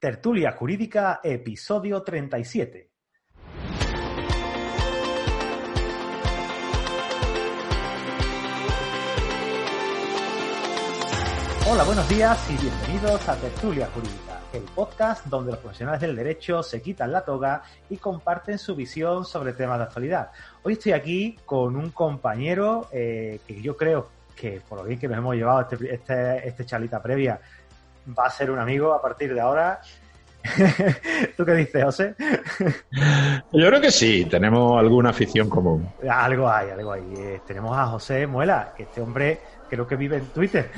Tertulia Jurídica, episodio 37. Hola, buenos días y bienvenidos a Tertulia Jurídica, el podcast donde los profesionales del derecho se quitan la toga y comparten su visión sobre temas de actualidad. Hoy estoy aquí con un compañero eh, que yo creo que, por lo bien que nos hemos llevado este, este, este chalita previa, va a ser un amigo a partir de ahora. ¿Tú qué dices, José? Yo creo que sí, tenemos alguna afición común. Algo hay, algo hay. Eh, tenemos a José Muela, que este hombre creo que vive en Twitter.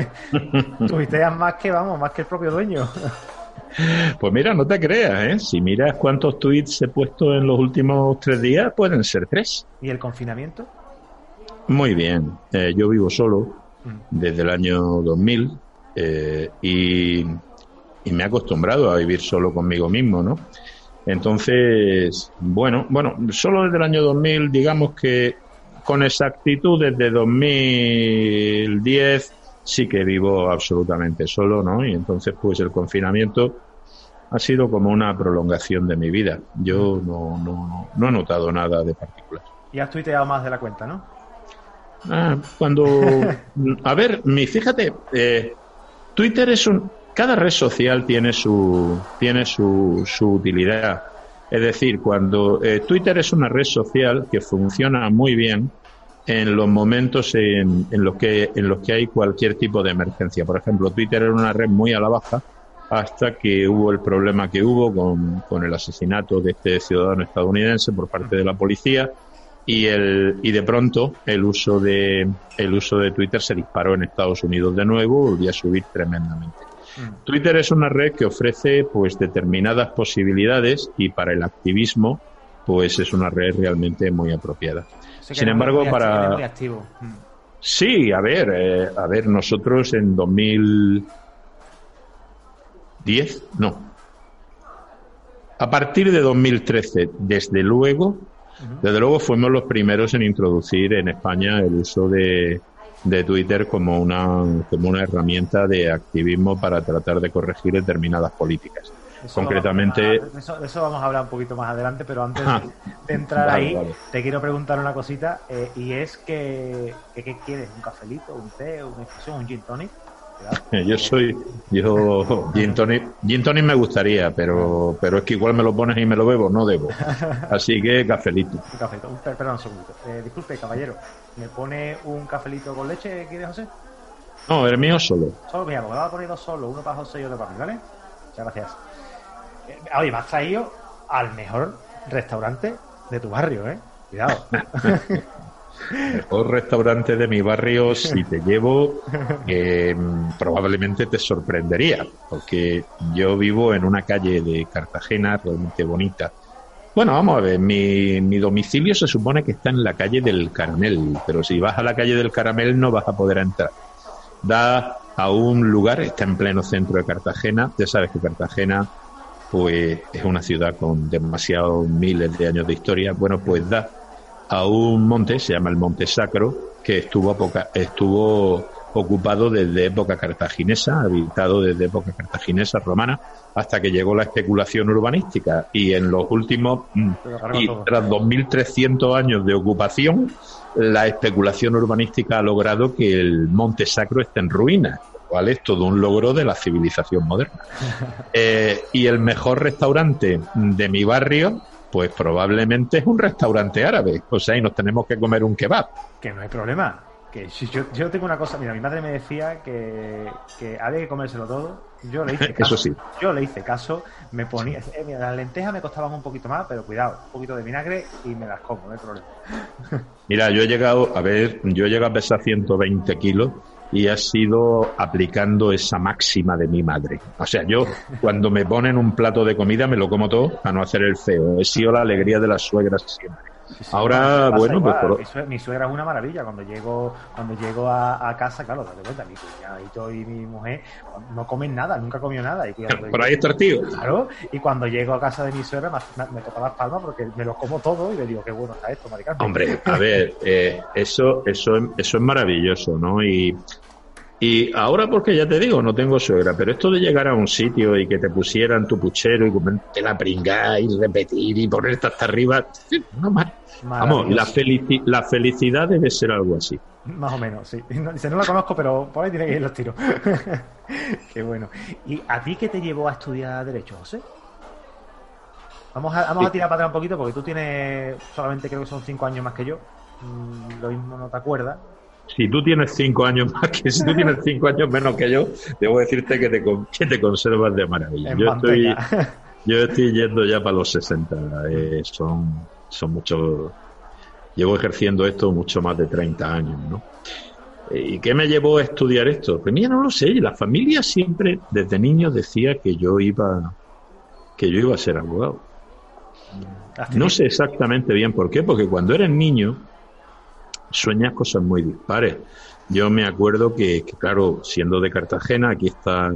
Tuiteas más que, vamos, más que el propio dueño. Pues mira, no te creas, ¿eh? Si miras cuántos tweets he puesto en los últimos tres días, pueden ser tres. ¿Y el confinamiento? Muy bien. Eh, yo vivo solo desde el año 2000 eh, y, me he acostumbrado a vivir solo conmigo mismo, ¿no? Entonces, bueno, bueno, solo desde el año 2000, digamos que con exactitud desde 2010 sí que vivo absolutamente solo, ¿no? Y entonces, pues el confinamiento ha sido como una prolongación de mi vida. Yo no, no, no he notado nada de particular. Y has tuiteado más de la cuenta, ¿no? Ah, cuando... A ver, mi, fíjate, eh, Twitter es un... Cada red social tiene su, tiene su, su utilidad. Es decir, cuando eh, Twitter es una red social que funciona muy bien en los momentos en, en, los que, en los que hay cualquier tipo de emergencia. Por ejemplo, Twitter era una red muy a la baja hasta que hubo el problema que hubo con, con el asesinato de este ciudadano estadounidense por parte de la policía y el y de pronto el uso de el uso de Twitter se disparó en Estados Unidos de nuevo volvió a subir tremendamente mm. Twitter es una red que ofrece pues determinadas posibilidades y para el activismo pues es una red realmente muy apropiada sin embargo para mm. sí a ver eh, a ver nosotros en 2010 no a partir de 2013 desde luego desde luego fuimos los primeros en introducir en España el uso de, Twitter como una, como una herramienta de activismo para tratar de corregir determinadas políticas. Concretamente. eso, eso, vamos a hablar un poquito más adelante, pero antes de entrar ahí, te quiero preguntar una cosita, eh, y es que, ¿qué quieres? ¿Un cafelito, un té, una infusión, un gin tonic? Yo soy, yo, gin tonic, me gustaría, pero, pero es que igual me lo pones y me lo bebo, no debo. Así que cafelito. Un cafelito, perdón un segundito. Eh, disculpe, caballero, ¿me pone un cafelito con leche, quiere José? No, el mío solo. Solo, mira, porque lo a poner dos solo, uno para José y otro para mí, ¿vale? Muchas gracias. Eh, oye, me has traído al mejor restaurante de tu barrio, ¿eh? Cuidado. mejor restaurante de mi barrio, si te llevo, eh, probablemente te sorprendería, porque yo vivo en una calle de Cartagena realmente bonita. Bueno, vamos a ver, mi, mi domicilio se supone que está en la calle del Caramel, pero si vas a la calle del Caramel no vas a poder entrar. Da a un lugar, está en pleno centro de Cartagena, ya sabes que Cartagena pues es una ciudad con demasiados miles de años de historia, bueno, pues da a un monte, se llama el Monte Sacro, que estuvo, estuvo ocupado desde época cartaginesa, habitado desde época cartaginesa romana, hasta que llegó la especulación urbanística. Y en los últimos, mm, y tras 2.300 años de ocupación, la especulación urbanística ha logrado que el Monte Sacro esté en ruinas, cual es todo un logro de la civilización moderna. Eh, y el mejor restaurante de mi barrio pues probablemente es un restaurante árabe. O sea, y nos tenemos que comer un kebab. Que no hay problema. Que si yo, yo tengo una cosa, mira, mi madre me decía que, que había que comérselo todo. Yo le hice caso. Eso sí. Yo le hice caso. Me ponía. Eh, mira, las lentejas me costaban un poquito más, pero cuidado, un poquito de vinagre y me las como, no hay problema. Mira, yo he llegado, a ver, yo he llegado a pesar 120 kilos y ha sido aplicando esa máxima de mi madre. O sea, yo cuando me ponen un plato de comida me lo como todo a no hacer el feo. He sido la alegría de las suegras siempre. Ahora, bueno, pues mi, suegra, es una maravilla. Cuando llego cuando llego a, casa, claro, date cuenta, mi cuñadito y mi mujer no comen nada, nunca comió nada. Y Por ahí está el tío. Claro, y cuando llego a casa de mi suegra me, toca las palmas porque me lo como todo y le digo, qué bueno está esto, maricano. Hombre, a ver, eh, eso, eso, eso es maravilloso, ¿no? Y y ahora porque ya te digo, no tengo suegra, pero esto de llegar a un sitio y que te pusieran tu puchero y comerte la pringada y repetir y ponerte hasta arriba, no más. Vamos, la, la felicidad debe ser algo así. Más o menos, sí. No, dice, no la conozco, pero por ahí tiene que ir los tiros. qué bueno. ¿Y a ti qué te llevó a estudiar Derecho, José? Vamos a, vamos a tirar para atrás un poquito porque tú tienes solamente creo que son cinco años más que yo. Mm, lo mismo no te acuerdas si tú tienes cinco años más que si tú tienes cinco años menos que yo, debo decirte que te, que te conservas de maravilla. yo estoy, yo estoy yendo ya para los 60. Eh, son, son muchos. Llevo ejerciendo esto mucho más de 30 años, ¿no? Eh, ¿Y qué me llevó a estudiar esto? Pues mira, no lo sé. La familia siempre, desde niño, decía que yo iba, que yo iba a ser abogado. No sé exactamente bien por qué, porque cuando eres niño, sueñas cosas muy dispares. Yo me acuerdo que, claro, siendo de Cartagena, aquí está,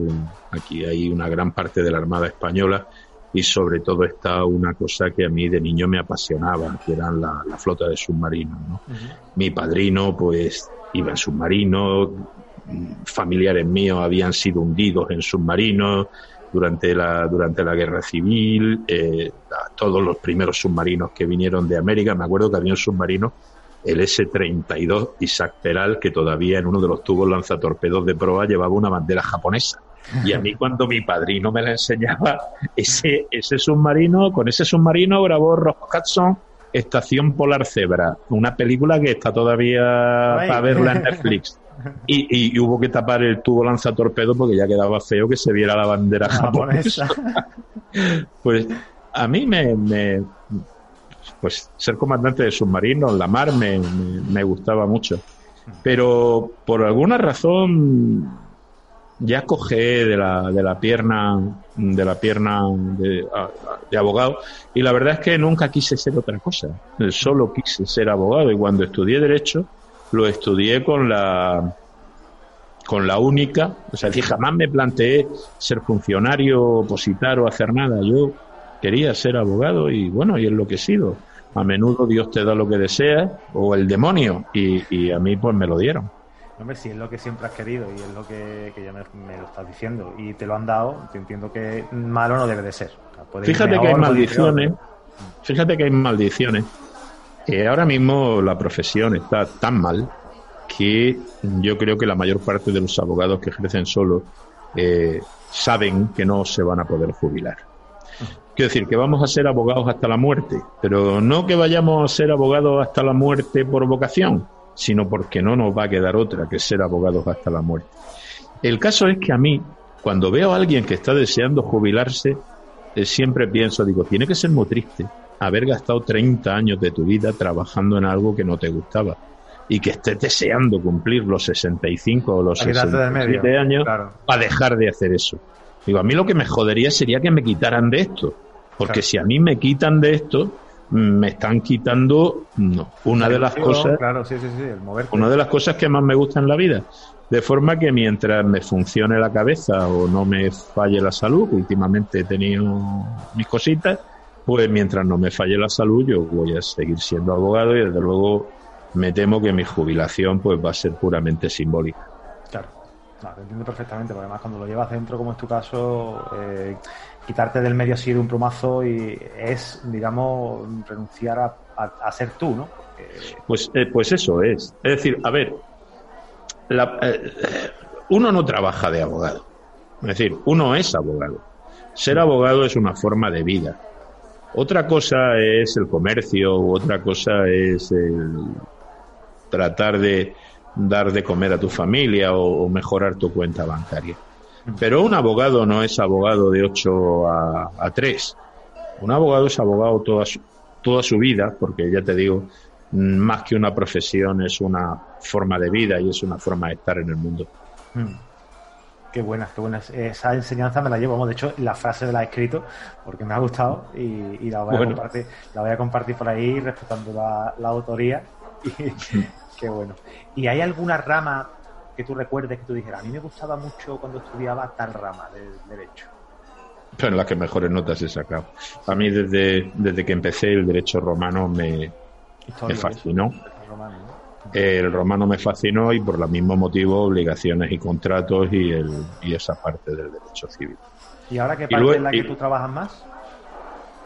aquí hay una gran parte de la Armada Española y sobre todo está una cosa que a mí de niño me apasionaba, que eran la, flota de submarinos. Mi padrino, pues, iba en submarinos, familiares míos habían sido hundidos en submarinos durante la, durante la guerra civil, eh, todos los primeros submarinos que vinieron de América, me acuerdo que había un submarino el S-32 Isaac Peral, que todavía en uno de los tubos lanzatorpedos de proa llevaba una bandera japonesa. Y a mí cuando mi padrino me la enseñaba, ese, ese submarino, con ese submarino grabó Ross Hudson Estación Polar Zebra, una película que está todavía para verla en Netflix. Y, hubo que tapar el tubo lanzatorpedo porque ya quedaba feo que se viera la bandera japonesa. pues a mí me, pues ser comandante de submarinos, la mar, me, me, gustaba mucho. Pero por alguna razón ya cogé de la, de la pierna de la pierna de, abogado y la verdad es que nunca quise ser otra cosa solo quise ser abogado y cuando estudié derecho lo estudié con la con la única o sea jamás me planteé ser funcionario opositar o hacer nada yo quería ser abogado y bueno y es lo que he sido a menudo Dios te da lo que deseas o el demonio y, a mí pues me lo dieron. Hombre, si es lo que siempre has querido y es lo que, ya me, lo estás diciendo y te lo han dado, te entiendo que malo no debe de ser. fíjate que hay maldiciones, fíjate que hay maldiciones. ahora mismo la profesión está tan mal que yo creo que la mayor parte de los abogados que ejercen solo eh, saben que no se van a poder jubilar. Quiero decir, que vamos a ser abogados hasta la muerte, pero no que vayamos a ser abogados hasta la muerte por vocación, sino porque no nos va a quedar otra que ser abogados hasta la muerte. El caso es que a mí, cuando veo a alguien que está deseando jubilarse, eh, siempre pienso, digo, tiene que ser muy triste haber gastado 30 años de tu vida trabajando en algo que no te gustaba y que estés deseando cumplir los 65 o los 67 años para dejar de hacer eso. Digo, a mí lo que me jodería sería que me quitaran de esto. Porque si a mí me quitan de esto, me están quitando no, una de las cosas claro, sí, sí, sí, el una de las cosas que más me gusta en la vida. De forma que mientras me funcione la cabeza o no me falle la salud últimamente he tenido mis cositas pues mientras no me falle la salud yo voy a seguir siendo abogado y desde luego me temo que mi jubilación pues va a ser puramente simbólica. Claro. No, te entiendo perfectamente, porque además cuando lo llevas dentro, como es tu caso, eh, quitarte del medio así de un plomazo y es, digamos, renunciar a, ser tú, ¿no? Pues, eh, pues eso es. Es decir, a ver, eh, uno no trabaja de abogado. Es decir, uno es abogado. Ser abogado es una forma de vida. Otra cosa es el comercio, otra cosa es el tratar de dar de comer a tu familia o, mejorar tu cuenta bancaria. Pero un abogado no es abogado de 8 a, a 3. Un abogado es abogado toda su, toda su vida, porque ya te digo, más que una profesión es una forma de vida y es una forma de estar en el mundo. Mm. Qué buena, qué buena. Esa enseñanza me la llevo. de hecho, la frase la he escrito porque me ha gustado y, la, voy a compartir, la voy a compartir por ahí respetando la, autoría. qué bueno. ¿Y hay alguna rama que tú recuerdes que tú dijeras, a mí me gustaba mucho cuando estudiaba tal rama del derecho? Pero en las que mejores notas he sacado. A mí desde, desde que empecé el derecho romano me, me fascinó. El romano me fascinó y por el mismo motivo obligaciones y contratos y, el, y esa parte del derecho civil. ¿Y ahora qué parte es la que tú trabajas más?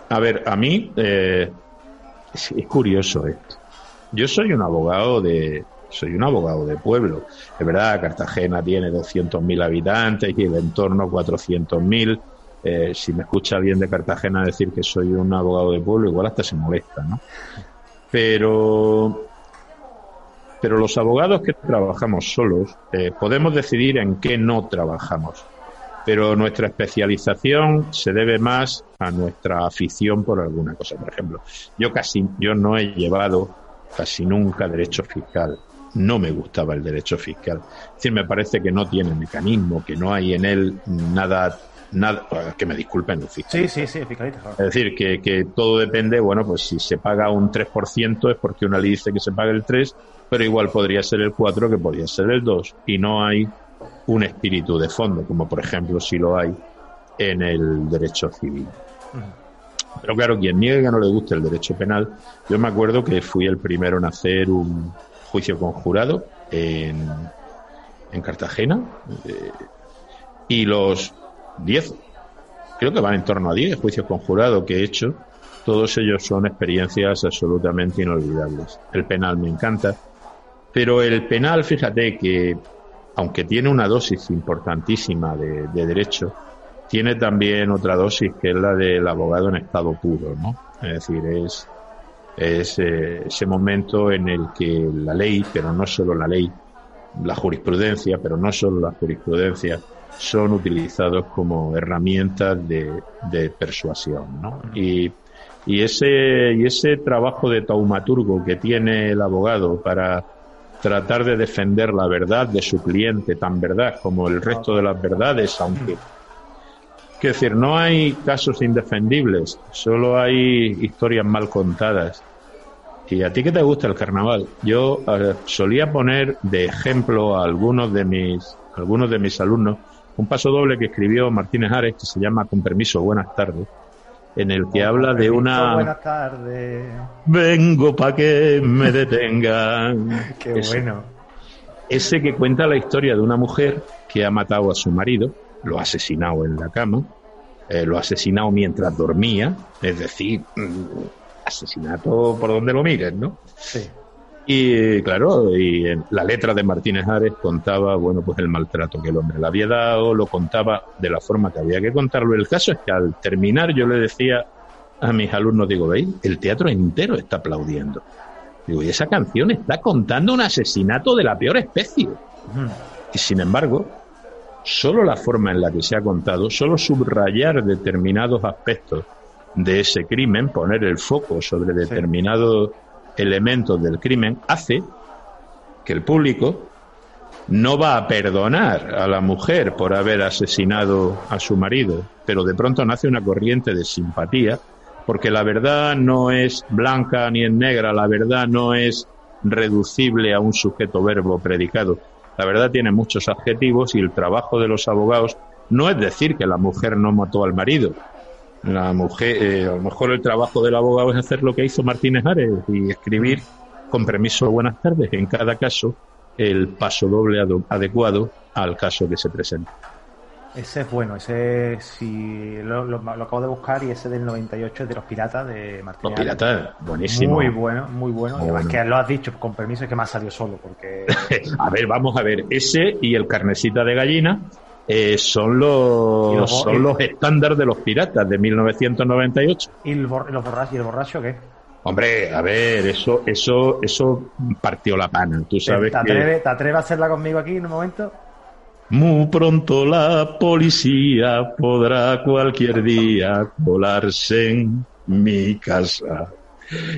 A ver, a mí eh, es, curioso esto. Yo soy un abogado de soy un abogado de pueblo. Es verdad, Cartagena tiene 200.000 habitantes y el entorno 400.000. Eh, si me escucha bien de Cartagena decir que soy un abogado de pueblo, igual hasta se molesta, ¿no? Pero pero los abogados que trabajamos solos eh, podemos decidir en qué no trabajamos. Pero nuestra especialización se debe más a nuestra afición por alguna cosa. Por ejemplo, yo casi, yo no he llevado casi nunca derecho fiscal. No me gustaba el derecho fiscal. Es decir, me parece que no tiene mecanismo, que no hay en él nada nada, que me disculpen los Sí, sí, sí, Es decir, que, que todo depende, bueno, pues si se paga un 3% es porque una ley dice que se paga el 3 pero igual podría ser el 4 que podría ser el 2 y no hay un espíritu de fondo, como por ejemplo si lo hay en el derecho civil. Pero claro, quien niegue que no le guste el derecho penal, yo me acuerdo que fui el primero en hacer un juicio conjurado en, en Cartagena eh, y los 10, creo que van en torno a 10 juicios conjurados que he hecho, todos ellos son experiencias absolutamente inolvidables. El penal me encanta, pero el penal, fíjate que, aunque tiene una dosis importantísima de, derecho, tiene también otra dosis que es la del abogado en estado puro, ¿no? Es decir, es, es eh, ese momento en el que la ley, pero no solo la ley, la jurisprudencia, pero no solo la jurisprudencia, son utilizados como herramientas de, de persuasión, ¿no? Y, y ese, y ese trabajo de taumaturgo que tiene el abogado para tratar de defender la verdad de su cliente, tan verdad como el resto de las verdades, aunque... Es decir, no hay casos indefendibles, solo hay historias mal contadas. ¿Y a ti qué te gusta el carnaval? Yo eh, solía poner de ejemplo a algunos de mis, algunos de mis alumnos un paso doble que escribió Martínez Ares que se llama Con permiso, buenas tardes en el que habla de una... Buenas tardes. Vengo para que me detengan. Qué bueno. Ese que cuenta la historia de una mujer que ha matado a su marido, lo ha asesinado en la cama, eh, lo ha asesinado mientras dormía, es decir, mm, asesinato por donde lo mires, ¿no? Sí. Y claro, y en la letra de Martínez Ares contaba, bueno, pues el maltrato que el hombre le había dado, lo contaba de la forma que había que contarlo. El caso es que al terminar yo le decía a mis alumnos, digo, veis, el teatro entero está aplaudiendo. Digo, y esa canción está contando un asesinato de la peor especie. Y sin embargo, solo la forma en la que se ha contado, solo subrayar determinados aspectos de ese crimen, poner el foco sobre determinados elementos del crimen hace que el público no va a perdonar a la mujer por haber asesinado a su marido, pero de pronto nace una corriente de simpatía, porque la verdad no es blanca ni en negra, la verdad no es reducible a un sujeto verbo predicado. La verdad tiene muchos adjetivos y el trabajo de los abogados no es decir que la mujer no mató al marido, la mujer, eh, a lo mejor el trabajo del abogado es hacer lo que hizo Martínez Ares y escribir con permiso buenas tardes, en cada caso, el paso doble adecuado al caso que se presenta. Ese es bueno, ese si lo, acabo de buscar y ese del 98 es de los piratas de Martínez. Los piratas, buenísimo. Muy bueno, muy bueno. además que lo has dicho con permiso es que me ha salido solo porque. a ver, vamos a ver, ese y el carnecita de gallina eh, son los, son los estándares de los piratas de 1998. ¿Y el, borracho, ¿Y el borracho qué? Hombre, a ver, eso, eso, eso partió la pana. Tú sabes ¿Te, atreves, a hacerla conmigo aquí en un momento? Muy pronto la policía podrá cualquier día colarse en mi casa.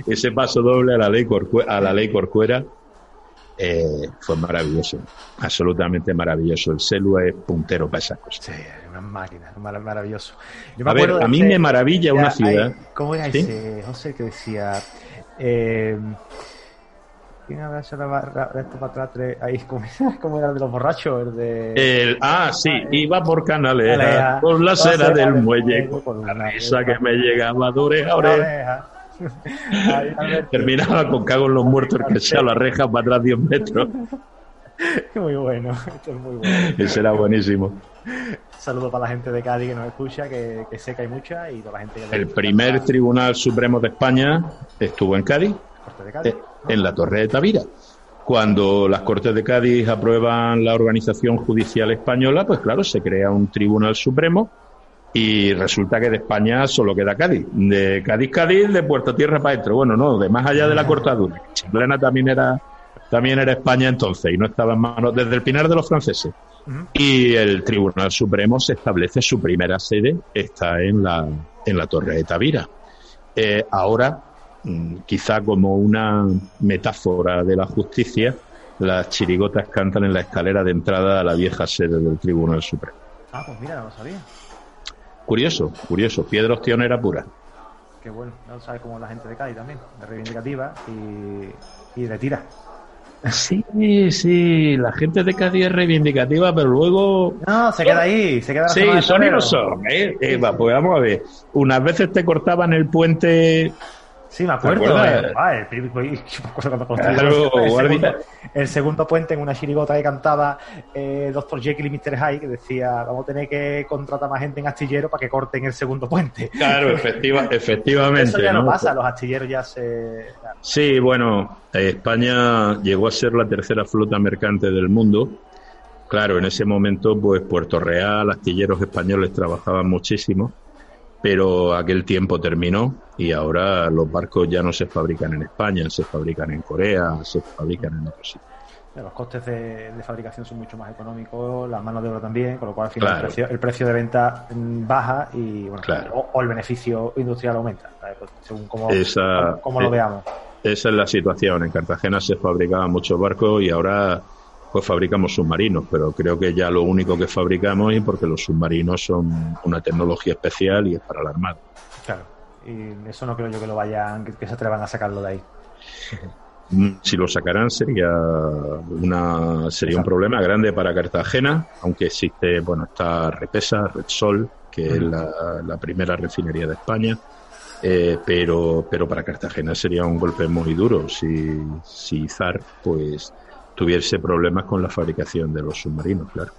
ese paso doble a la ley, a la ley Corcuera eh, fue maravilloso, absolutamente maravilloso. El celu es puntero para esas cosas. Sí, una máquina, maravilloso. a ver, a mí me maravilla una ciudad. ¿Cómo era ese, José, que decía... Eh, ¿Quién habrá hecho esto para atrás? Ahí, ¿cómo, era de los borrachos? El de... ah, sí, iba por Canaleja, por la cera del muelle, con la risa que me llegaba de oreja a oreja. Terminaba con cago en los muertos que sea la reja para atrás 10 metros. Muy bueno, esto es muy bueno. Ese era buenísimo. Saludo para la gente de Cádiz que nos escucha, que, sé que hay mucha, y toda la gente El primer Tribunal Supremo de España estuvo en Cádiz, eh, en la Torre de Tavira. Cuando las Cortes de Cádiz aprueban la organización judicial española, pues claro, se crea un Tribunal Supremo y resulta que de España solo queda Cádiz. De Cádiz, Cádiz, de Puerto Tierra para adentro. Bueno, no, de más allá de la cortadura. Chiclana también era, también era España entonces y no estaba en manos desde el Pinar de los franceses. Y el Tribunal Supremo se establece, su primera sede está en la, en la Torre de Tavira. Eh, ahora, quizá como una metáfora de la justicia, las chirigotas cantan en la escalera de entrada a la vieja sede del Tribunal Supremo. Ah, pues mira, no lo sabía. Curioso, curioso. Piedra era pura. Qué bueno. No sabes como la gente de Cádiz también, de reivindicativa y, y de tira. Sí, sí, la gente de Cádiz es reivindicativa, pero luego... No, se queda ahí, se queda... Sí, son y no son, ¿eh? Eva, pues vamos a ver. Unas veces te cortaban el puente Sí, me acuerdo. Eh, el, el, segundo, puente en una chirigota que cantaba eh, Dr. Jekyll y Mr. Hyde, que decía, vamos a tener que contratar más gente en astillero para que corten el segundo puente. Claro, efectiva, efectivamente. Eso ya no, pasa, los astilleros ya se... Sí, bueno, España llegó a ser la tercera flota mercante del mundo. Claro, en ese momento, pues Puerto Real, astilleros españoles trabajaban muchísimo pero aquel tiempo terminó y ahora los barcos ya no se fabrican en España, se fabrican en Corea, se fabrican en otros sitios. Los costes de, fabricación son mucho más económicos, las manos de obra también, con lo cual al final el, precio, de venta baja y bueno, o, el beneficio industrial aumenta, pues, según cómo, lo eh, veamos. Esa es la situación. En Cartagena se fabricaban muchos barcos y ahora pues fabricamos submarinos, pero creo que ya lo único que fabricamos es porque los submarinos son una tecnología especial y es para la Armada. Claro, y eso no creo yo que lo vayan, que, se atrevan a sacarlo de ahí. Mm, si lo sacarán sería una sería un problema grande para Cartagena, aunque existe, bueno, está Repesa, Repsol, que es la, primera refinería de España, eh, pero, pero para Cartagena sería un golpe muy duro si, si ZAR pues tuviese problemas con la fabricación de los submarinos, claro.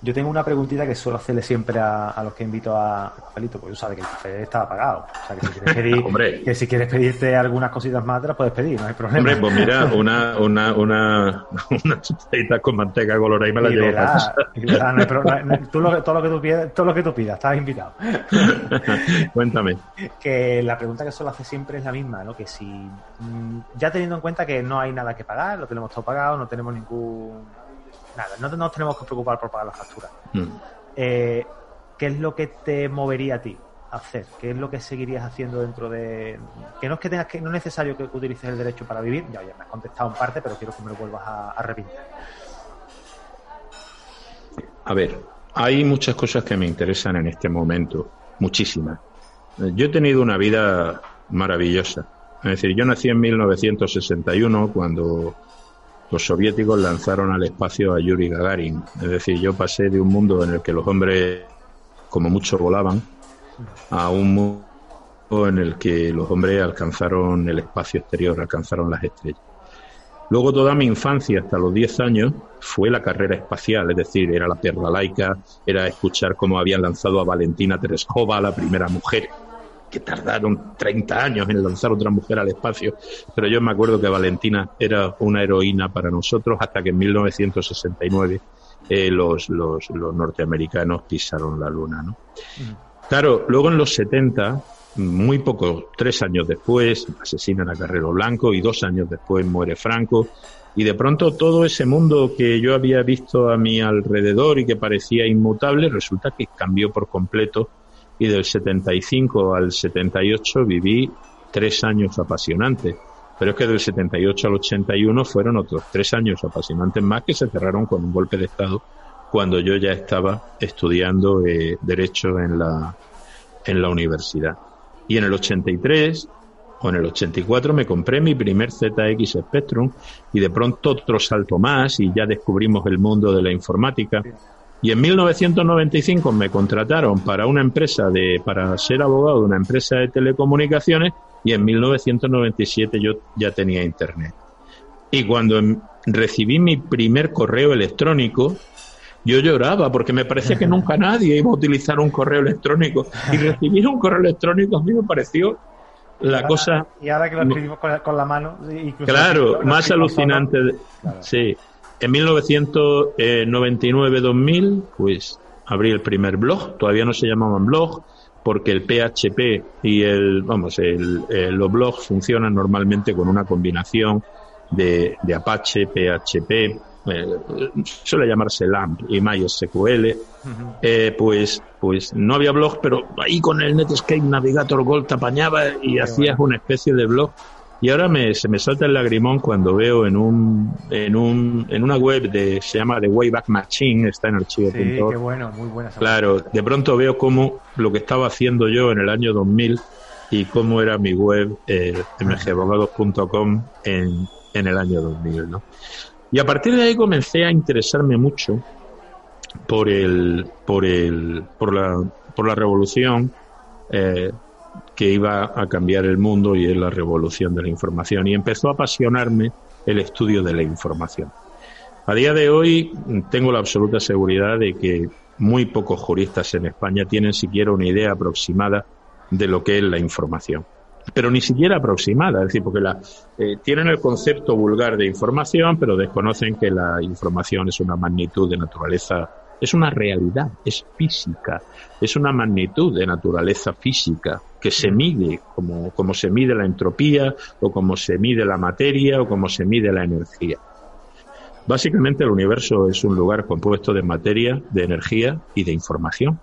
Yo tengo una preguntita que suelo hacerle siempre a, los que invito a, Cafelito, porque tú sabes que el café está pagado. O sea, que si quieres, pedir, que si quieres pedirte algunas cositas más, te las puedes pedir, no hay problema. Hombre, pues mira, una, una, una, una con manteca colorada y me la llevo verás, tú lo, todo, lo que tú pidas, todo lo que tú pidas, estás invitado. Cuéntame. Que la pregunta que suelo hacer siempre es la misma, ¿no? Que si, mm, ya teniendo en cuenta que no hay nada que pagar, lo tenemos todo pagado, no tenemos ningún nada, no nos tenemos que preocupar por pagar la factura. Mm. Eh, ¿Qué es lo que te movería a ti a hacer? ¿Qué es lo que seguirías haciendo dentro de...? Que no es que tengas que... No es necesario que utilices el derecho para vivir, ya, me has contestado en parte, pero quiero que me lo vuelvas a, a repetir. A ver, hay muchas cosas que me interesan en este momento, muchísimas. Yo he tenido una vida maravillosa. Es decir, yo nací en 1961 cuando los soviéticos lanzaron al espacio a Yuri Gagarin. Es decir, yo pasé de un mundo en el que los hombres, como muchos, volaban, a un mundo en el que los hombres alcanzaron el espacio exterior, alcanzaron las estrellas. Luego toda mi infancia, hasta los 10 años, fue la carrera espacial, es decir, era la perla laica, era escuchar cómo habían lanzado a Valentina Tereshkova, la primera mujer que tardaron 30 años en lanzar otra mujer al espacio, pero yo me acuerdo que Valentina era una heroína para nosotros hasta que en 1969 eh, los, los, los, norteamericanos pisaron la luna. ¿no? Claro, luego en los 70, muy poco, tres años después, asesinan a Carrero Blanco y dos años después muere Franco. Y de pronto todo ese mundo que yo había visto a mi alrededor y que parecía inmutable, resulta que cambió por completo y del 75 al 78 viví tres años apasionantes. Pero es que del 78 al 81 fueron otros tres años apasionantes más que se cerraron con un golpe de Estado cuando yo ya estaba estudiando eh, Derecho en la, en la universidad. Y en el 83 o en el 84 me compré mi primer ZX Spectrum y de pronto otro salto más y ya descubrimos el mundo de la informática. Y en 1995 me contrataron para una empresa de, para ser abogado de una empresa de telecomunicaciones y en 1997 yo ya tenía internet. Y cuando em, recibí mi primer correo electrónico, yo lloraba porque me parecía que nunca nadie iba a utilizar un correo electrónico. Y recibir un correo electrónico a mí me pareció la cosa. Y ahora que lo escribimos con, la, mano. Claro, más alucinante. Sí. En 1999-2000, pues abrí el primer blog. Todavía no se llamaban blog porque el PHP y el, vamos, el, los blogs funcionan normalmente con una combinación de, de Apache, PHP, eh, suele llamarse LAMP y MySQL, eh, pues, pues no había blog, pero ahí con el Netscape Navigator Gold te apañaba y hacías una especie de blog. Y ahora me, se me salta el lagrimón cuando veo en un, en un, en una web de, se llama The Wayback Machine, está en archivo. Sí, qué bueno, muy buena. Claro, de pronto veo cómo lo que estaba haciendo yo en el año 2000 y cómo era mi web, eh, mgabogados.com en, en el año 2000, ¿no? Y a partir de ahí comencé a interesarme mucho por el, por el, por la, por la revolución eh, que iba a cambiar el mundo y es la revolución de la información. Y empezó a apasionarme el estudio de la información. A día de hoy tengo la absoluta seguridad de que muy pocos juristas en España tienen siquiera una idea aproximada de lo que es la información pero ni siquiera aproximada, es decir, porque la, eh, tienen el concepto vulgar de información, pero desconocen que la información es una magnitud de naturaleza, es una realidad, es física, es una magnitud de naturaleza física que se mide como, como se mide la entropía o como se mide la materia o como se mide la energía. Básicamente el universo es un lugar compuesto de materia, de energía y de información.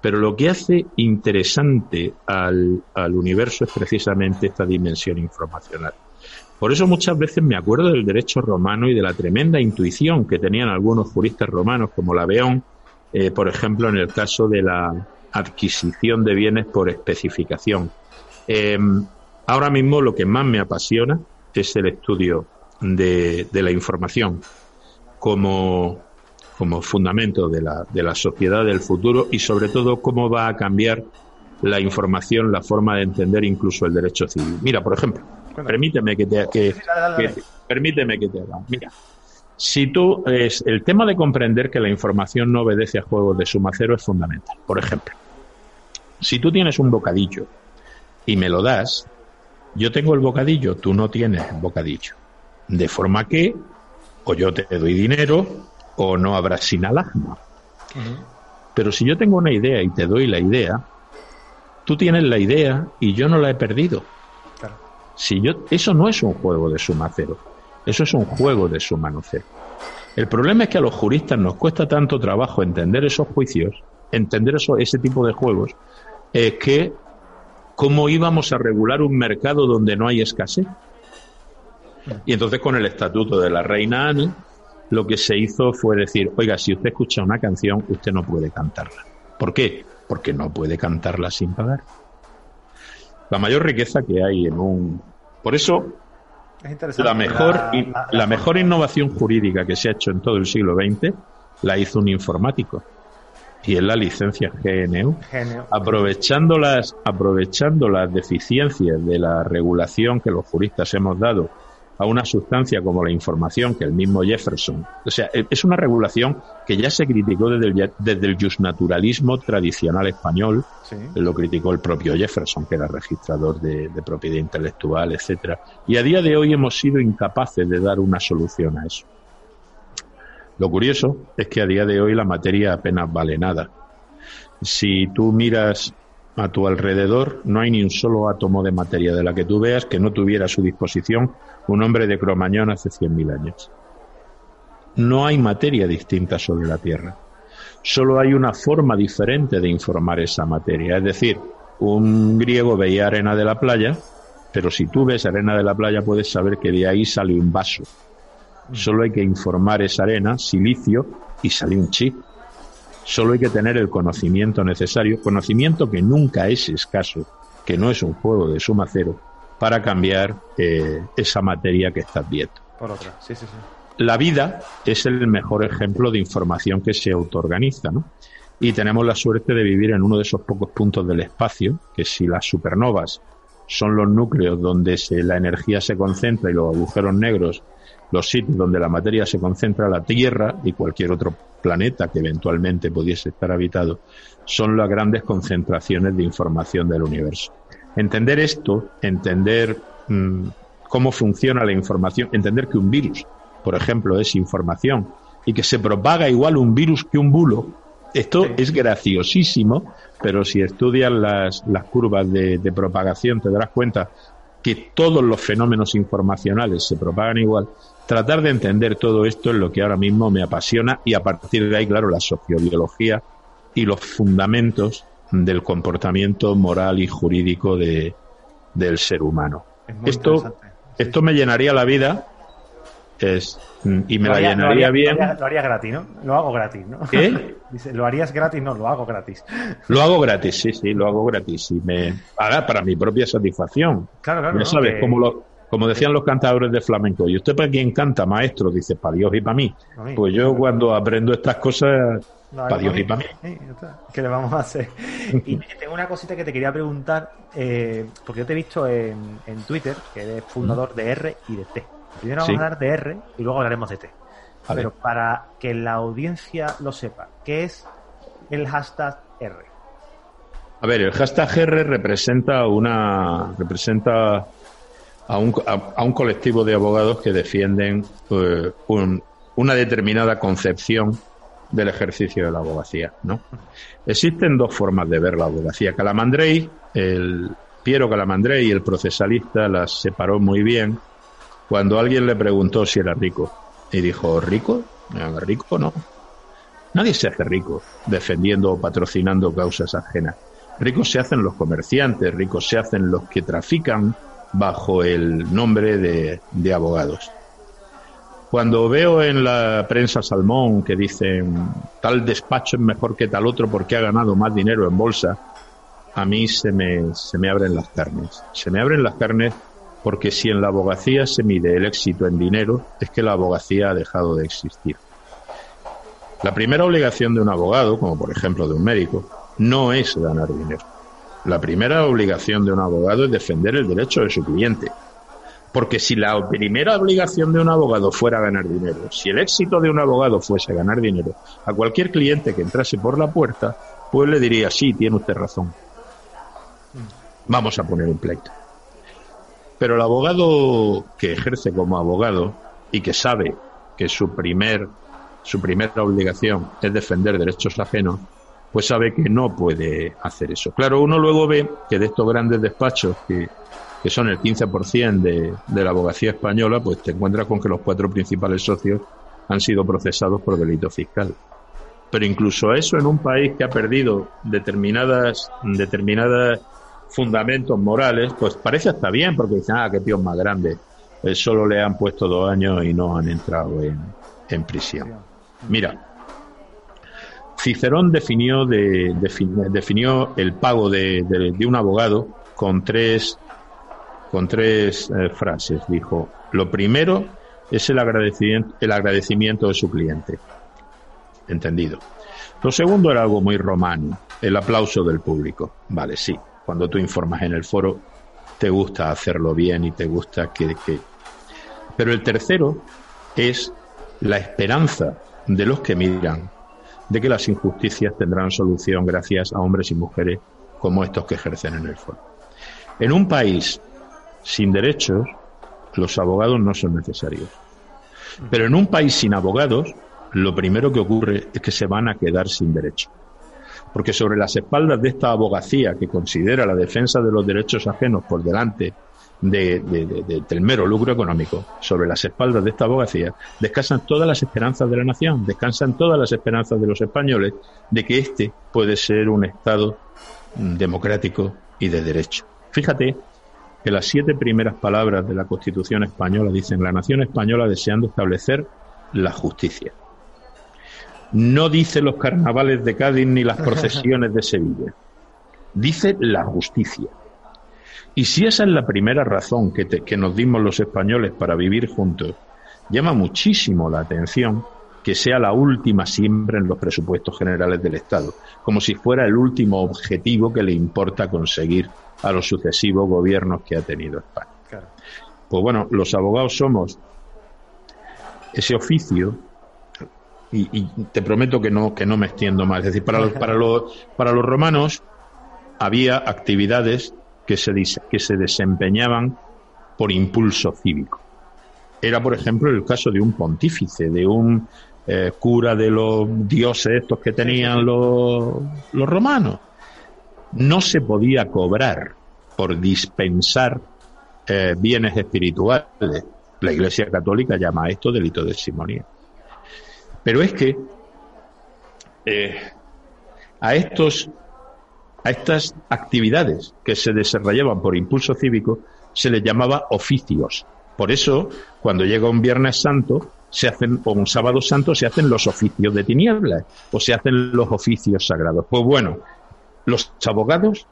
Pero lo que hace interesante al, universo es precisamente esta dimensión informacional. Por eso muchas veces me acuerdo del derecho romano y de la tremenda intuición que tenían algunos juristas romanos, como la Beón, eh, por ejemplo, en el caso de la adquisición de bienes por especificación. Em, ahora mismo lo que más me apasiona es el estudio de, de la información como, como fundamento de la, de la sociedad del futuro y sobre todo cómo va a cambiar la información, la forma de entender incluso el derecho civil. Mira, por ejemplo, permíteme que te, que, permíteme que te haga. Mira, si tú es el tema de comprender que la información no obedece a juegos de suma cero es fundamental. Por ejemplo, si tú tienes un bocadillo y me lo das, yo tengo el bocadillo, tú no tienes el bocadillo. De forma que o yo te doy dinero o no habrá sin Uh Pero si yo tengo una idea y te doy la idea, tú tienes la idea y yo no la he perdido. Si yo, eso no es un juego de suma cero, eso es un juego de suma no cero. El problema es que a los juristas nos cuesta tanto trabajo entender esos juicios, entender eso, ese tipo de juegos, es que cómo íbamos a regular un mercado donde no hay escasez. Y entonces con el estatuto de la reina Anne lo que se hizo fue decir, oiga, si usted escucha una canción, usted no puede cantarla. ¿Por qué? Porque no puede cantarla sin pagar. La mayor riqueza que hay en un... Por eso, la mejor, la, mejor innovación jurídica que se ha hecho en todo el siglo XX la hizo un informático y es la licencia GNU. Aprovechando las, aprovechando las deficiencias de la regulación que los juristas hemos dado a una sustancia como la información que el mismo Jefferson. O sea, e, es una regulación que ya se criticó desde el, desde el justnaturalismo tradicional español, lo criticó el propio Jefferson, que era registrador de, propiedad intelectual, etcétera. Y a día de hoy hemos sido incapaces de dar una solución a eso. Lo curioso es que a día de hoy la materia apenas vale nada. Si tú miras a tu alrededor, no hay ni un solo átomo de materia de la que tú veas que no tuviera a su disposición un hombre de Cromañón hace 100.000 años. No hay materia distinta sobre la Tierra. Solo hay una forma diferente de informar esa materia. Es decir, un griego veía arena de la playa pero si tú ves arena de la playa puedes saber que de ahí sale un vaso. Solo hay que informar esa arena, silicio, y sale un chip. Solo hay que tener el conocimiento necesario, conocimiento que nunca es escaso, que no es un juego de suma cero, para cambiar eh, esa materia que estás viendo. Por otra, sí, sí, sí. La vida es el mejor ejemplo de información que se autoorganiza, ¿no? Y tenemos la suerte de vivir en uno de esos pocos puntos del espacio, que si las supernovas son los núcleos donde se, la energía se concentra y los agujeros negros los sitios donde la materia se concentra, la Tierra y cualquier otro planeta que eventualmente pudiese estar habitado, son las grandes concentraciones de información del universo. Entender esto, entender mm, cómo funciona la información, entender que un virus, por ejemplo, es información y que se propaga igual un virus que un bulo, esto es graciosísimo, pero si estudias las, las curvas de, de propagación te darás cuenta que todos los fenómenos informacionales se propagan igual, tratar de entender todo esto es lo que ahora mismo me apasiona y a partir de ahí, claro, la sociobiología y los fundamentos del comportamiento moral y jurídico de, del ser humano. Esto, esto me llenaría la vida es, y me la llenaría bien. Lo haría, gratis, ¿no? Lo hago gratis, ¿no? ¿Qué? Dice, lo harías gratis, no, lo hago gratis. Lo hago gratis, sí, sí, lo hago gratis. Y me haga para mi propia satisfacción. Claro, claro. Ya sabes, como lo, como decían los cantadores de flamenco, ¿y usted para quién canta, maestro? Dice, para Dios y para mí. Pues yo cuando aprendo estas cosas, para Dios y para mí. ¿Qué le vamos a hacer? y tengo una cosita que te quería preguntar, eh, porque yo te he visto en, Twitter, que eres fundador de R y de T. Primero vamos a hablar de R y luego hablaremos de T. Pero para que la audiencia lo sepa, ¿qué es el hashtag R? A ver, el hashtag R representa una representa a un, a, un colectivo de abogados que defienden eh, una determinada concepción del ejercicio de la abogacía. ¿no? Existen dos formas de ver la abogacía. Calamandrei, el Piero Calamandrei, el procesalista, las separó muy bien cuando alguien le preguntó si era rico. Y dijo, ¿rico? ¿Rico no? Nadie se hace rico defendiendo o patrocinando causas ajenas. Ricos se hacen los comerciantes, ricos se hacen los que trafican bajo el nombre de, abogados. Cuando veo en la prensa Salmón que dicen tal despacho es mejor que tal otro porque ha ganado más dinero en bolsa, a mí se me, se me abren las carnes. Se me abren las carnes porque si en la abogacía se mide el éxito en dinero, es que la abogacía ha dejado de existir. La primera obligación de un abogado, como por ejemplo de un médico, no es ganar dinero. La primera obligación de un abogado es defender el derecho de su cliente. Porque si la primera obligación de un abogado fuera ganar dinero, si el éxito de un abogado fuese ganar dinero, a cualquier cliente que entrase por la puerta, pues le diría, sí, tiene usted razón. Vamos a poner un pleito. Pero el abogado que ejerce como abogado y que sabe que su primer su primera obligación es defender derechos ajenos, pues sabe que no puede hacer eso. Claro, uno luego ve que de estos grandes despachos, que, que son el 15% de, de la abogacía española, pues te encuentras con que los cuatro principales socios han sido procesados por delito fiscal. Pero incluso eso en un país que ha perdido determinadas, determinadas fundamentos morales, pues parece hasta bien, porque dicen, ah, qué tío más grande. Eh, solo le han puesto dos años y no han entrado en, en prisión. Mira, Cicerón definió, de, definió el pago de, un abogado con tres, con tres eh, frases. Dijo, lo primero es el agradecimiento, de su cliente. Entendido. Lo segundo era algo muy romano, el aplauso del público. Vale, sí. Cuando tú informas en el foro, te gusta hacerlo bien y te gusta que... Pero el tercero es la esperanza de los que miran de que las injusticias tendrán solución gracias a hombres y mujeres como estos que ejercen en el foro. En un país sin derechos, los abogados no son necesarios. Pero en un país sin abogados, lo primero que ocurre es que se van a quedar sin derecho. Porque sobre las espaldas de esta abogacía que considera la defensa de los derechos ajenos por delante de, del mero lucro económico sobre las espaldas de esta abogacía, descansan todas las esperanzas de la nación, descansan todas las esperanzas de los españoles de que este puede ser un Estado democrático y de derecho. Fíjate que las siete primeras palabras de la Constitución española dicen la nación española deseando establecer la justicia. No dice los carnavales de Cádiz ni las procesiones de Sevilla. Dice la justicia. Y si esa es la primera razón que, que nos dimos los españoles para vivir juntos, llama muchísimo la atención que sea la última siempre en los presupuestos generales del Estado, como si fuera el último objetivo que le importa conseguir a los sucesivos gobiernos que ha tenido España. Pues bueno, los abogados somos ese oficio y, te prometo que no que no me extiendo más. Es decir, para los, para los, para los romanos había actividades que se, que se desempeñaban por impulso cívico. Era, por ejemplo, el caso de un pontífice, de un eh, cura de los dioses estos que tenían los, los romanos. No se podía cobrar por dispensar eh, bienes espirituales. La Iglesia Católica llama a esto delito de simonía. Pero es que eh, a estos a estas actividades que se desarrollaban por impulso cívico se les llamaba oficios. Por eso, cuando llega un Viernes Santo, se hacen, o un sábado santo, se hacen los oficios de tinieblas, o se hacen los oficios sagrados. Pues bueno, los abogados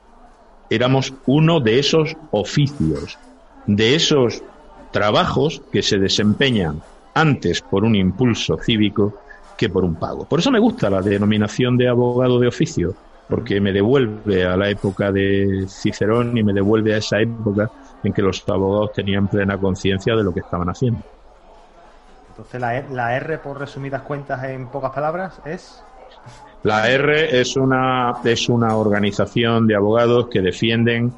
éramos uno de esos oficios, de esos trabajos que se desempeñan antes por un impulso cívico que por un pago. Por eso me gusta la denominación de abogado de oficio, porque me devuelve a la época de Cicerón y me devuelve a esa época en que los abogados tenían plena conciencia de lo que estaban haciendo. Entonces, la, e, la R, por resumidas cuentas, en pocas palabras, es. La R es una, es una organización de abogados que defienden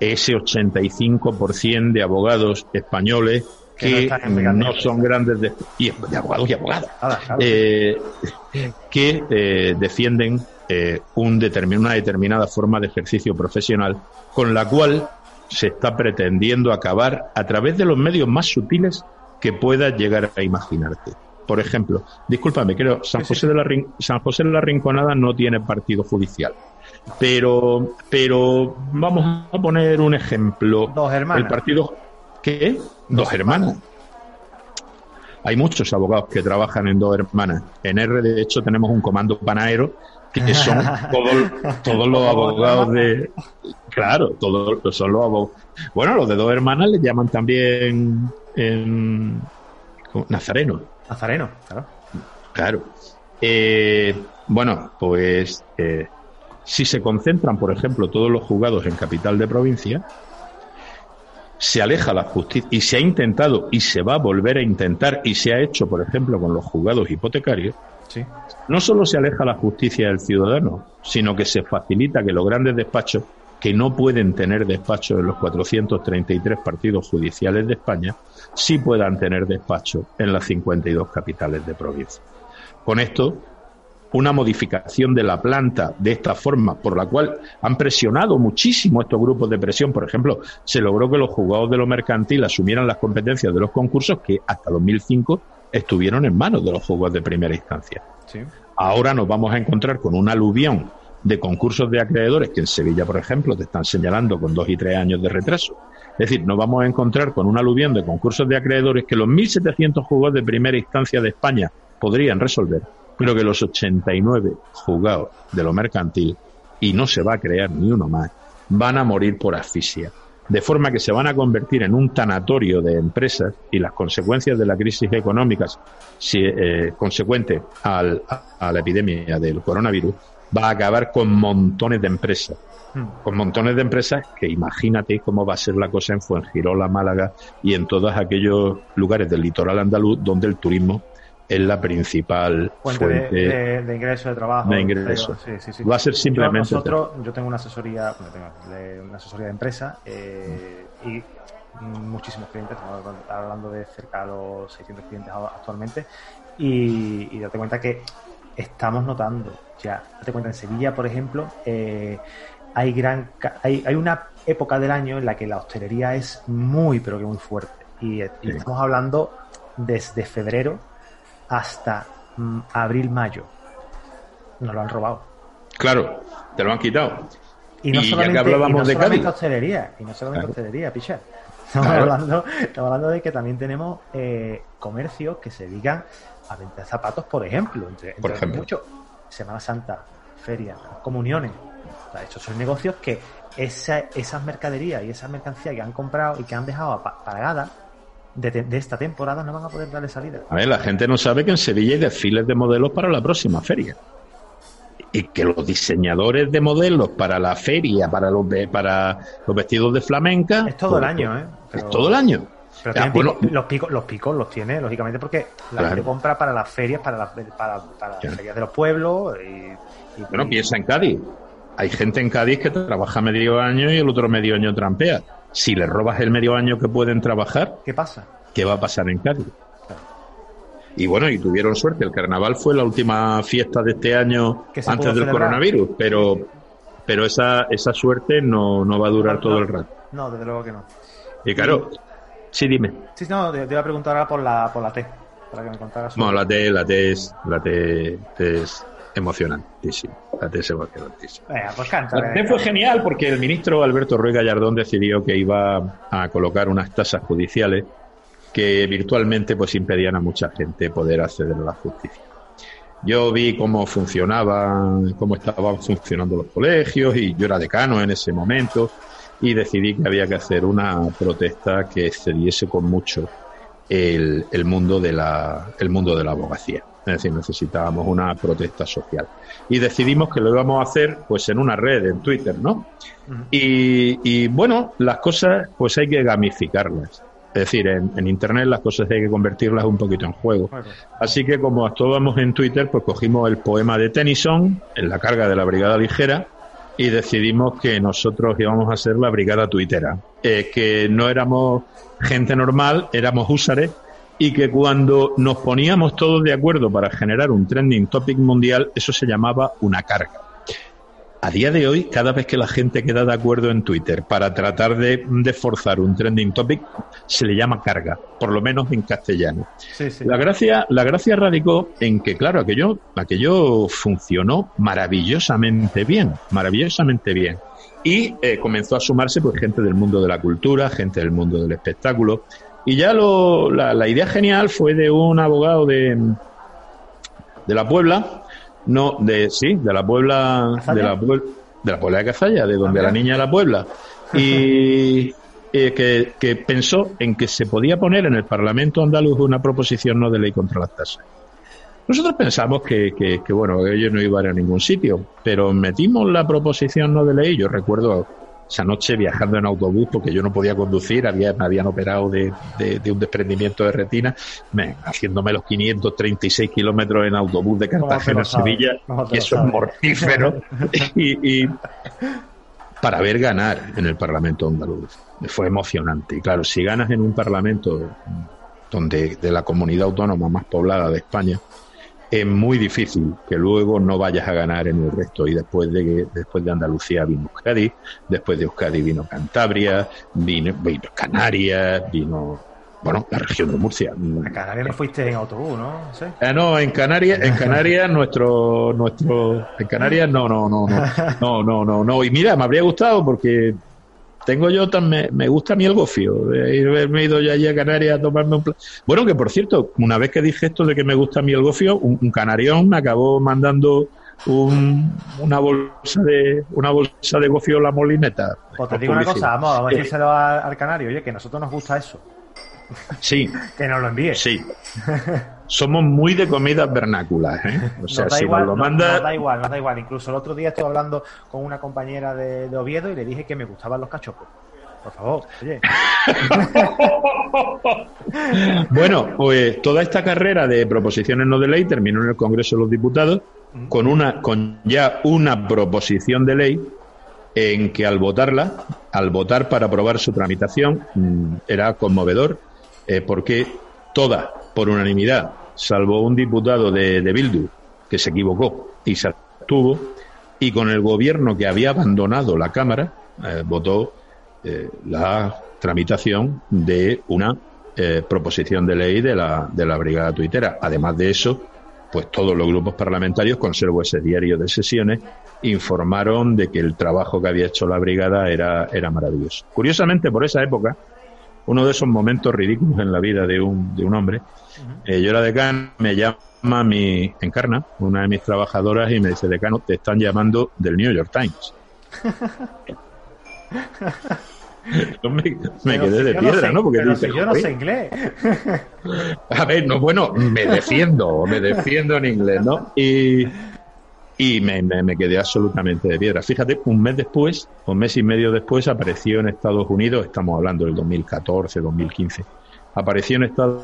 ese 85% de abogados españoles que, no, son grandes de, y de abogados y abogadas eh, que eh, defienden eh, un una determinada forma de ejercicio profesional con la cual se está pretendiendo acabar a través de los medios más sutiles que puedas llegar a imaginarte. Por ejemplo, discúlpame, creo, San José, De la, San José de la Rinconada no tiene partido judicial. Pero, pero vamos a poner un ejemplo. Dos hermanas. El partido. ¿Qué? Dos, hermanas. Hay muchos abogados que trabajan en dos hermanas. En R, de hecho, tenemos un comando panaero que son todos, todos los abogados de. Claro, todos son los abogados. Bueno, los de dos hermanas le llaman también en Nazareno. Nazareno, claro. Claro. Eh, bueno, pues eh, si se concentran, por ejemplo, todos los juzgados en capital de provincia, se aleja la justicia y se ha intentado y se va a volver a intentar y se ha hecho, por ejemplo, con los juzgados hipotecarios. Sí. No solo se aleja la justicia del ciudadano, sino que se facilita que los grandes despachos que no pueden tener despacho en los 433 partidos judiciales de España, sí puedan tener despacho en las 52 capitales de provincia. Con esto, una modificación de la planta de esta forma, por la cual han presionado muchísimo estos grupos de presión. Por ejemplo, se logró que los juzgados de lo mercantil asumieran las competencias de los concursos que hasta 2005 estuvieron en manos de los juzgados de primera instancia. Ahora nos vamos a encontrar con un aluvión de concursos de acreedores que en Sevilla, por ejemplo, te están señalando con dos y tres años de retraso. Es decir, nos vamos a encontrar con un aluvión de concursos de acreedores que los 1.700 juzgados de primera instancia de España podrían resolver, pero que los 89 juzgados de lo mercantil, y no se va a crear ni uno más, van a morir por asfixia. De forma que se van a convertir en un tanatorio de empresas y las consecuencias de la crisis económica si, eh, consecuente al, a la epidemia del coronavirus va a acabar con montones de empresas. Hmm. Con montones de empresas que imagínate cómo va a ser la cosa en Fuengirola, Málaga y en todos aquellos lugares del litoral andaluz donde el turismo es la principal fuente, de, de, ingreso, de trabajo. De ingreso. Va a ser simplemente. nosotros, yo tengo una asesoría, una asesoría de empresa eh, y muchísimos clientes, estamos hablando de cerca de los 600 clientes actualmente, y, y date cuenta que estamos notando ya. Date cuenta, en Sevilla, por ejemplo, eh, hay, gran, hay, hay una época del año en la que la hostelería es muy, pero que muy fuerte. Y, estamos hablando desde febrero hasta mm, abril, mayo. Nos lo han robado. Claro, te lo han quitado. Y no Y ya solamente, que hablábamos y no de solamente Cádiz. hostelería, y no solamente Claro. hostelería, picha. Estamos, Claro. hablando, estamos hablando de que también tenemos eh, comercios que se dedican a vender zapatos, por ejemplo. Entre, Por entre ejemplo. muchos. Semana Santa, ferias, comuniones. O sea, estos son negocios que esa, esas mercaderías y esas mercancías que han comprado y que han dejado pa- pagadas de, de esta temporada no van a poder darle salida. A ver, la gente no sabe que en Sevilla hay desfiles de modelos para la próxima feria. Y que los diseñadores de modelos para la feria, para los, para los vestidos de flamenca. Es todo el pues, año, ¿eh? Es todo el año. Pero Ya, bueno, pico- los, picos, los picos los tiene, lógicamente, porque la Claro. gente compra para las ferias, para las, para, para Claro. ferias de los pueblos. Y, y- Bueno, piensa en Cádiz. Hay gente en Cádiz que trabaja medio año y el otro medio año trampea. Si le robas el medio año que pueden trabajar, ¿Qué pasa? ¿qué va a pasar en Cádiz? Y bueno, y tuvieron suerte. El carnaval fue la última fiesta de este año antes del celebrar. coronavirus, pero, pero esa, esa suerte no, no va a durar No, todo no. el rato. No, desde luego que no. Y claro, sí, dime. Sí, no, te, te iba a preguntar ahora por la, por la T, para que me contaras. No, la T, la T es, la T es T es emocionantísima. Venga, pues fue genial porque el ministro Alberto Ruiz Gallardón decidió que iba a colocar unas tasas judiciales que virtualmente pues impedían a mucha gente poder acceder a la justicia. Yo vi cómo funcionaba, cómo estaban funcionando los colegios y yo era decano en ese momento y decidí que había que hacer una protesta que excediese con mucho el, el mundo de la el mundo de la abogacía. Es decir, necesitábamos una protesta social. Y decidimos que lo íbamos a hacer pues en una red, en Twitter, ¿no? Y, y, bueno, las cosas pues hay que gamificarlas. Es decir, en, en Internet las cosas hay que convertirlas un poquito en juego. Así que como actuábamos en Twitter, pues cogimos el poema de Tennyson en la carga de la Brigada Ligera y decidimos que nosotros íbamos a ser la Brigada Tuitera. Eh, que no éramos gente normal, éramos húsares y que cuando nos poníamos todos de acuerdo para generar un trending topic mundial, eso se llamaba una carga. A día de hoy, cada vez que la gente queda de acuerdo en Twitter para tratar de, de forzar un trending topic, se le llama carga, por lo menos en castellano. sí, sí. La gracia, la gracia radicó en que, claro, aquello, aquello funcionó maravillosamente bien, maravillosamente bien. Y eh, comenzó a sumarse pues gente del mundo de la cultura, gente del mundo del espectáculo. Y ya lo, la, la idea genial fue de un abogado de, de la Puebla, no, de sí, de la Puebla, ¿Cazalla? de la, Puebla, de la Puebla de Cazalla, de donde Ah, la niña de la Puebla. Y eh, que, que pensó en que se podía poner en el Parlamento andaluz una proposición no de ley contra las tasas. Nosotros pensamos que, que, que, bueno, que ello no iba a ir a ningún sitio, pero metimos la proposición no de ley. Yo recuerdo esa noche viajando en autobús porque yo no podía conducir, había, me habían operado de, de, de un desprendimiento de retina, me, haciéndome los 536 kilómetros en autobús de ¿Cómo te Cartagena a? Sevilla, ¿Cómo te que lo eso es mortífero. y, y para ver ganar en el Parlamento andaluz. Fue emocionante. Y claro, si ganas en un Parlamento donde de la comunidad autónoma más poblada de España, es muy difícil que luego no vayas a ganar en el resto. Y después de después de Andalucía vino Euskadi, después de Euskadi vino Cantabria, vino, vino Canarias, vino bueno la región de Murcia. A Canarias no fuiste en autobús, ¿no? Sí. Ah, no, en Canarias, en Canarias nuestro, nuestro, en Canarias no, no, no, no, no, no, no, no. Y mira, me habría gustado porque tengo yo tan, me, gusta a mí el gofio, haberme ido yo allí a Canarias a tomarme un Bueno, que por cierto, una vez que dije esto de que me gusta a mí el gofio, un, un canarión me acabó mandando un, una bolsa de, una bolsa de gofio la molineta. Pues te digo una cosa, vamos, a decírselo al, al canario, oye, que a nosotros nos gusta eso. Sí, Que nos lo envíe. sí. Somos muy de comidas vernáculas, ¿eh? O sea, nos da si igual, nos lo manda... nos da igual, nos da igual. Incluso el otro día estuve hablando con una compañera de, de Oviedo y le dije que me gustaban los cachopos. Por favor, oye. Bueno, pues toda esta carrera de proposiciones no de ley terminó en el Congreso de los Diputados con una con ya una proposición de ley en que al votarla, al votar para aprobar su tramitación, mm, era conmovedor eh, porque toda por unanimidad, salvo un diputado de, de Bildu que se equivocó y se abstuvo, y con el gobierno que había abandonado la Cámara, eh, votó eh, la tramitación de una eh, proposición de ley de la, de la Brigada Tuitera. Además de eso, pues todos los grupos parlamentarios, conservo ese diario de sesiones, informaron de que el trabajo que había hecho la brigada era, era maravilloso. Curiosamente, por esa época, uno de esos momentos ridículos en la vida de un, de un hombre, eh, yo era decano, me llama mi encarna, una de mis trabajadoras, y me dice, decano, te están llamando del New York Times. me, quedé de piedra, ¿no? Porque yo no sé inglés. A ver, no, bueno, me defiendo, me defiendo en inglés, ¿no? Y, y me, me, quedé absolutamente de piedra. Fíjate, un mes después, un mes y medio después, apareció en Estados Unidos, estamos hablando del 2014, 2015, apareció en Estados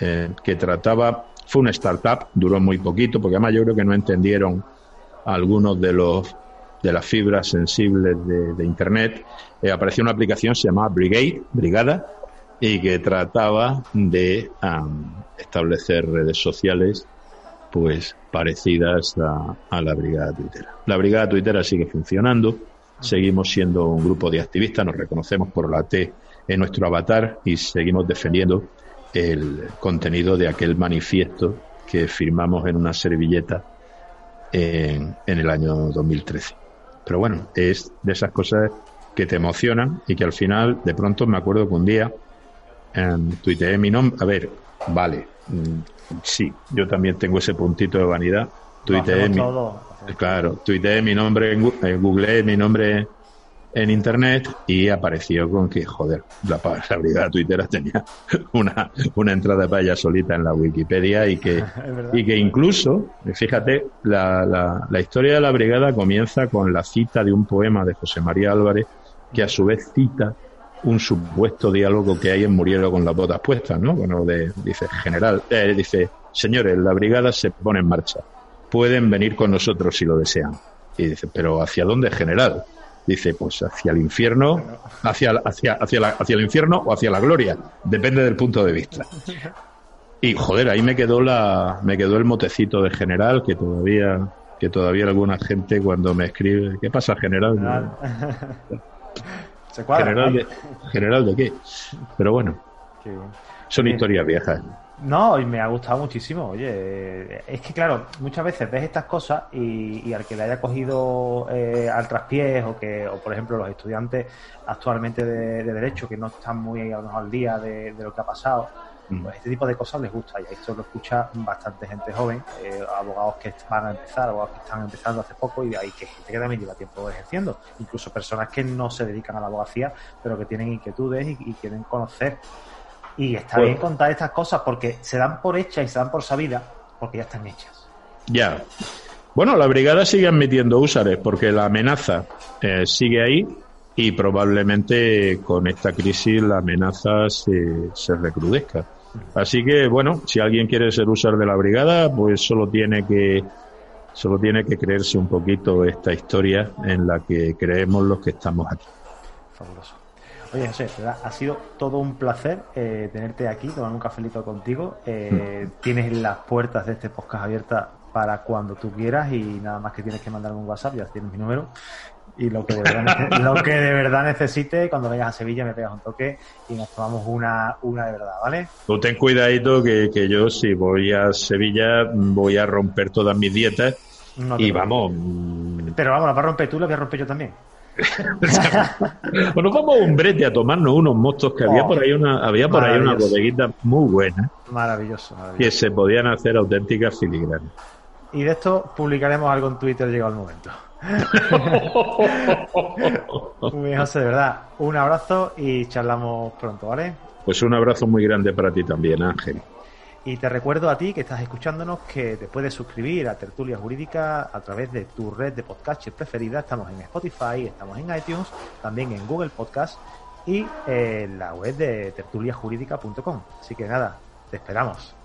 eh, que trataba, fue una startup, duró muy poquito, porque además yo creo que no entendieron algunos de los de las fibras sensibles de, Internet, eh, apareció una aplicación se llamaba Brigade, Brigada, y que trataba de establecer redes sociales pues parecidas a, la brigada tuitera. La brigada tuitera sigue funcionando, seguimos siendo un grupo de activistas, nos reconocemos por la T en nuestro avatar y seguimos defendiendo el contenido de aquel manifiesto que firmamos en una servilleta en, el año 2013. Pero bueno, es de esas cosas que te emocionan y que al final, de pronto me acuerdo que un día en tuiteé mi nombre. A ver, vale, sí, yo también tengo ese puntito de vanidad. Tuiteé mi, claro, tuiteé mi nombre en Google, mi nombre en internet y apareció con que, joder, la, brigada tuitera tenía una, una entrada para ella solita en la Wikipedia y que, y que incluso, fíjate, la, la, la, historia de la brigada comienza con la cita de un poema de José María Álvarez que a su vez cita un supuesto diálogo que hay en Murielo con las botas puestas, ¿no? Bueno, de, dice, general, eh, dice, señores, la brigada se pone en marcha, pueden venir con nosotros si lo desean. Y dice, pero ¿hacia dónde, general? dice, pues hacia el infierno, hacia, hacia, hacia, la, hacia el infierno o hacia la gloria, depende del punto de vista. Y joder, ahí me quedó la, me quedó el motecito de general que todavía, que todavía alguna gente cuando me escribe, ¿qué pasa general? general, de, general de qué? Pero bueno, son historias viejas. No, y me ha gustado muchísimo. Oye, es que claro, muchas veces ves estas cosas y, al que le haya cogido eh, al traspiés o que, o por ejemplo, los estudiantes actualmente de, Derecho que no están muy al día de, lo que ha pasado. Pues este tipo de cosas les gusta. Y esto lo escucha bastante gente joven, eh, abogados que van a empezar, abogados que están empezando hace poco y hay que gente que también lleva tiempo ejerciendo. Incluso personas que no se dedican a la abogacía, pero que tienen inquietudes y quieren conocer y está pues- bien contar estas cosas porque se dan por hechas y se dan por sabidas porque ya están hechas. Ya. Bueno, la brigada sigue admitiendo usares porque la amenaza eh, sigue ahí y probablemente con esta crisis la amenaza se, se recrudezca. Así que, bueno, si alguien quiere ser usar de la brigada, pues solo tiene que solo tiene que creerse un poquito esta historia en la que creemos los que estamos aquí. Fabuloso. Oye, José, ha sido todo un placer eh, tenerte aquí, tomar un cafelito contigo. Eh, mm. Tienes las puertas de este podcast abiertas para cuando tú quieras y nada más que tienes que mandarme un WhatsApp, ya tienes mi número. Y lo que de verdad, lo que de verdad necesite, cuando vayas a Sevilla me pegas un toque y nos tomamos una, una de verdad, ¿vale? Tú ten cuidadito que, que yo si voy a Sevilla voy a romper todas mis dietas y vamos... Pero vamos, la vas a romper tú, la voy a romper yo también. bueno, vamos a un brete a tomarnos unos mostos que había oh, por ahí una, había por ahí una bodeguita muy buena. Maravilloso, Que se podían hacer auténticas filigranas. Y de esto publicaremos algo en Twitter llegado el momento. muy José, de verdad. Un abrazo y charlamos pronto, ¿vale? Pues un abrazo muy grande para ti también, Ángel. Y te recuerdo a ti que estás escuchándonos que te puedes suscribir a Tertulia Jurídica a través de tu red de podcasts preferida. Estamos en Spotify, estamos en iTunes, también en Google Podcast y en la web de tertuliajurídica.com. Así que nada, te esperamos.